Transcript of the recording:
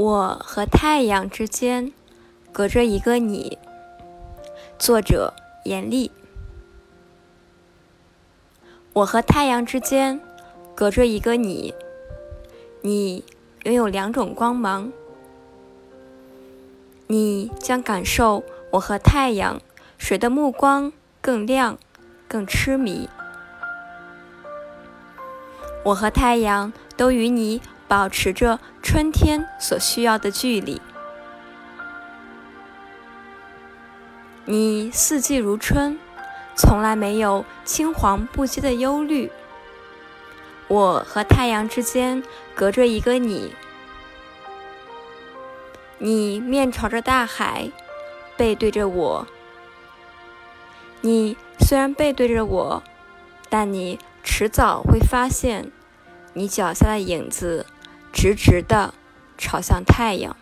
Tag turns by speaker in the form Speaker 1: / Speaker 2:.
Speaker 1: 我和太阳之间隔着一个你。作者：严厉。我和太阳之间隔着一个你，你拥有两种光芒，你将感受我和太阳谁的目光更亮、更痴迷。我和太阳都与你。保持着春天所需要的距离。你四季如春，从来没有青黄不接的忧虑。我和太阳之间隔着一个你，你面朝着大海，背对着我。你虽然背对着我，但你迟早会发现，你脚下的影子。直直的朝向太阳。